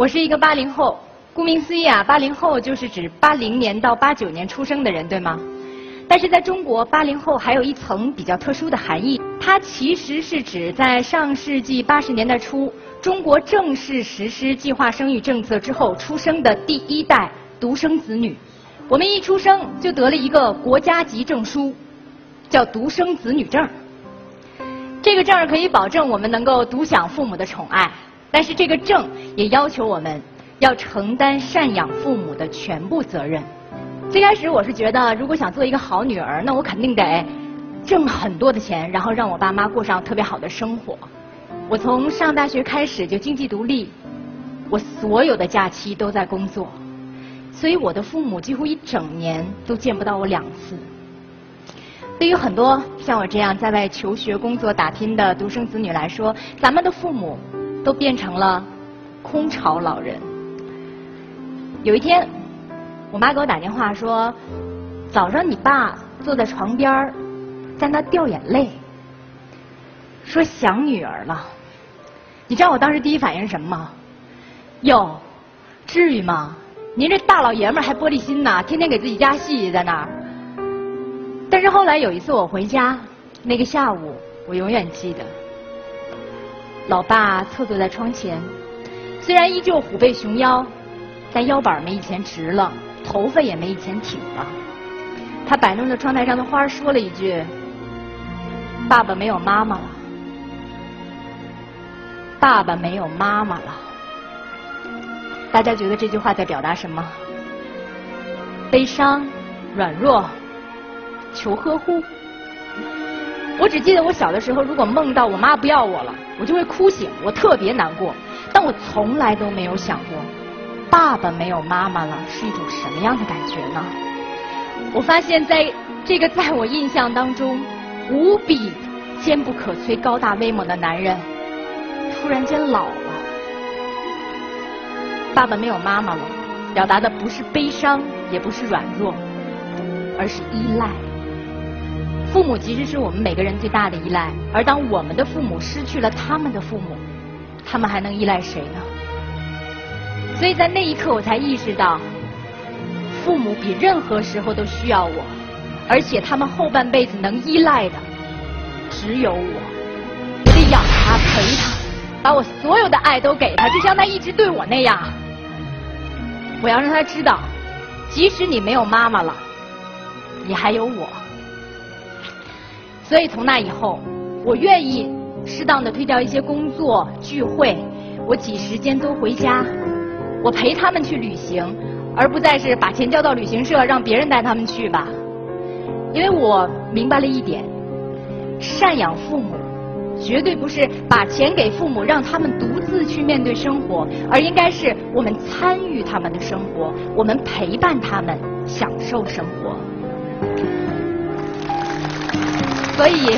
我是一个八零后，顾名思义啊，八零后就是指八零年到八九年出生的人，对吗？但是在中国，八零后还有一层比较特殊的含义，它其实是指在上世纪八十年代初，中国正式实施计划生育政策之后出生的第一代独生子女。我们一出生就得了一个国家级证书，叫独生子女证。这个证可以保证我们能够独享父母的宠爱。但是这个证也要求我们要承担赡养父母的全部责任。最开始我是觉得，如果想做一个好女儿，那我肯定得挣很多的钱，然后让我爸妈过上特别好的生活。我从上大学开始就经济独立，我所有的假期都在工作，所以我的父母几乎一整年都见不到我两次。对于很多像我这样在外求学、工作、打拼的独生子女来说，咱们的父母。都变成了空巢老人。有一天，我妈给我打电话说，早上你爸坐在床边在那掉眼泪，说想女儿了。你知道我当时第一反应是什么吗？哟，至于吗？您这大老爷们还玻璃心呐，天天给自己加戏在那儿。但是后来有一次我回家，那个下午我永远记得。老爸侧坐在窗前，虽然依旧虎背熊腰，但腰板没以前直了，头发也没以前挺了。他摆弄着窗台上的花，说了一句：“爸爸没有妈妈了，爸爸没有妈妈了。”大家觉得这句话在表达什么？悲伤、软弱、求呵护。我只记得我小的时候，如果梦到我妈不要我了，我就会哭醒，我特别难过。但我从来都没有想过，爸爸没有妈妈了是一种什么样的感觉呢？我发现，在这个在我印象当中无比坚不可摧、高大威猛的男人，突然间老了。爸爸没有妈妈了，表达的不是悲伤，也不是软弱，而是依赖。父母其实是我们每个人最大的依赖，而当我们的父母失去了他们的父母，他们还能依赖谁呢？所以在那一刻，我才意识到，父母比任何时候都需要我，而且他们后半辈子能依赖的只有我。我得养他、陪他，把我所有的爱都给他，就像他一直对我那样。我要让他知道，即使你没有妈妈了，你还有我。所以从那以后，我愿意适当的推掉一些工作聚会，我挤时间多回家，我陪他们去旅行，而不再是把钱交到旅行社让别人带他们去吧。因为我明白了一点，赡养父母绝对不是把钱给父母让他们独自去面对生活，而应该是我们参与他们的生活，我们陪伴他们享受生活。所以，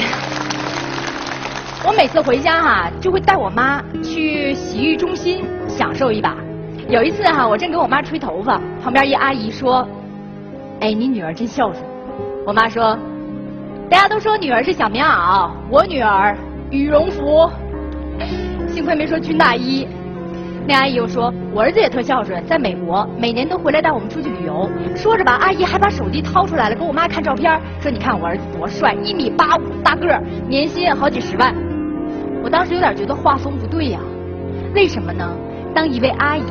我每次回家哈，就会带我妈去洗浴中心享受一把。有一次哈，我正给我妈吹头发，旁边一阿姨说：“哎，你女儿真孝顺。”我妈说：“大家都说女儿是小棉袄，我女儿羽绒服。”幸亏没说军大衣。那阿姨又说：“我儿子也特孝顺，在美国每年都回来带我们出去旅游。”说着吧，阿姨还把手机掏出来了，给我妈看照片，说：“你看我儿子多帅，一米八五，大个儿，年薪好几十万。”我当时有点觉得画风不对呀，为什么呢？当一位阿姨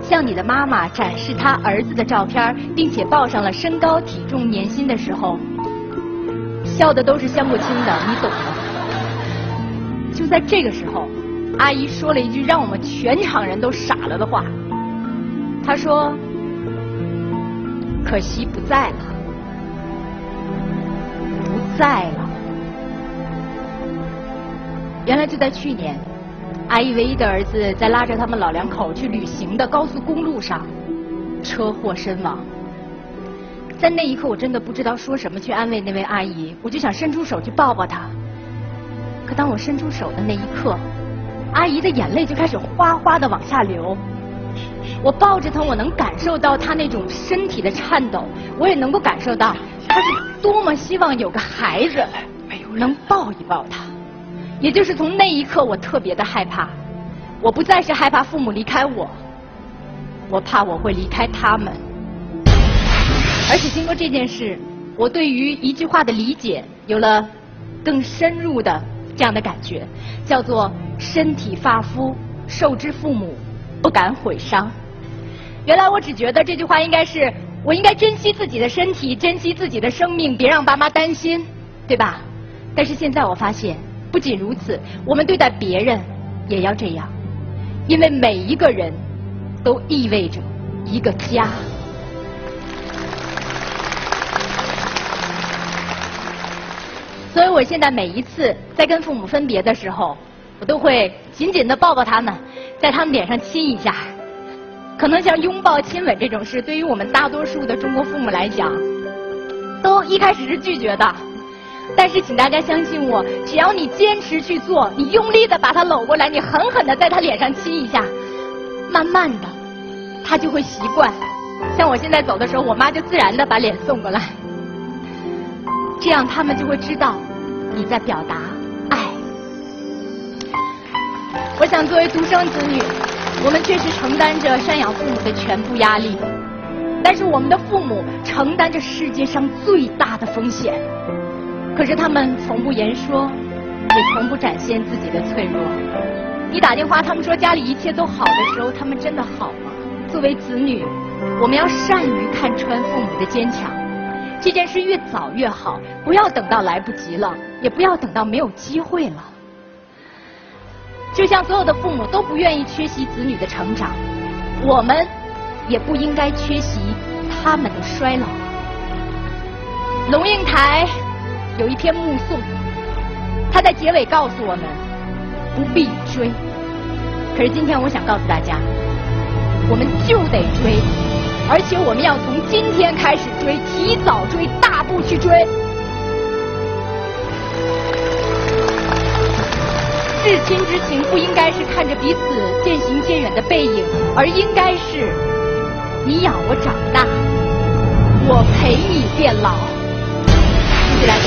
向你的妈妈展示她儿子的照片，并且报上了身高、体重、年薪的时候，笑的都是相过亲的，你懂的。就在这个时候。阿姨说了一句让我们全场人都傻了的话，她说：“可惜不在了，不在了。”原来就在去年，阿姨唯一的儿子在拉着他们老两口去旅行的高速公路上车祸身亡。在那一刻，我真的不知道说什么去安慰那位阿姨，我就想伸出手去抱抱她。可当我伸出手的那一刻，阿姨的眼泪就开始哗哗的往下流，我抱着她，我能感受到她那种身体的颤抖，我也能够感受到她是多么希望有个孩子能抱一抱她。也就是从那一刻，我特别的害怕，我不再是害怕父母离开我，我怕我会离开他们。而且经过这件事，我对于一句话的理解有了更深入的这样的感觉，叫做“身体发肤，受之父母，不敢毁伤”。原来我只觉得这句话应该是我应该珍惜自己的身体，珍惜自己的生命，别让爸妈担心，对吧？但是现在我发现，不仅如此，我们对待别人也要这样，因为每一个人都意味着一个家。所以我现在每一次在跟父母分别的时候，我都会紧紧的抱抱他们，在他们脸上亲一下。可能像拥抱、亲吻这种事，对于我们大多数的中国父母来讲，都一开始是拒绝的。但是，请大家相信我，只要你坚持去做，你用力的把他搂过来，你狠狠的在他脸上亲一下，慢慢的，他就会习惯。像我现在走的时候，我妈就自然的把脸送过来，这样他们就会知道你在表达爱。我想，作为独生子女。我们确实承担着赡养父母的全部压力，但是我们的父母承担着世界上最大的风险。可是他们从不言说，也从不展现自己的脆弱。你打电话，他们说家里一切都好的时候，他们真的好吗？作为子女，我们要善于看穿父母的坚强。这件事越早越好，不要等到来不及了，也不要等到没有机会了。就像所有的父母都不愿意缺席子女的成长，我们也不应该缺席他们的衰老。龙应台有一篇目送，他在结尾告诉我们不必追。可是今天我想告诉大家，我们就得追，而且我们要从今天开始追，提早追，大步去追。至亲之情不应该是看着彼此渐行渐远的背影，而应该是你养我长大，我陪你变老。谢谢大家。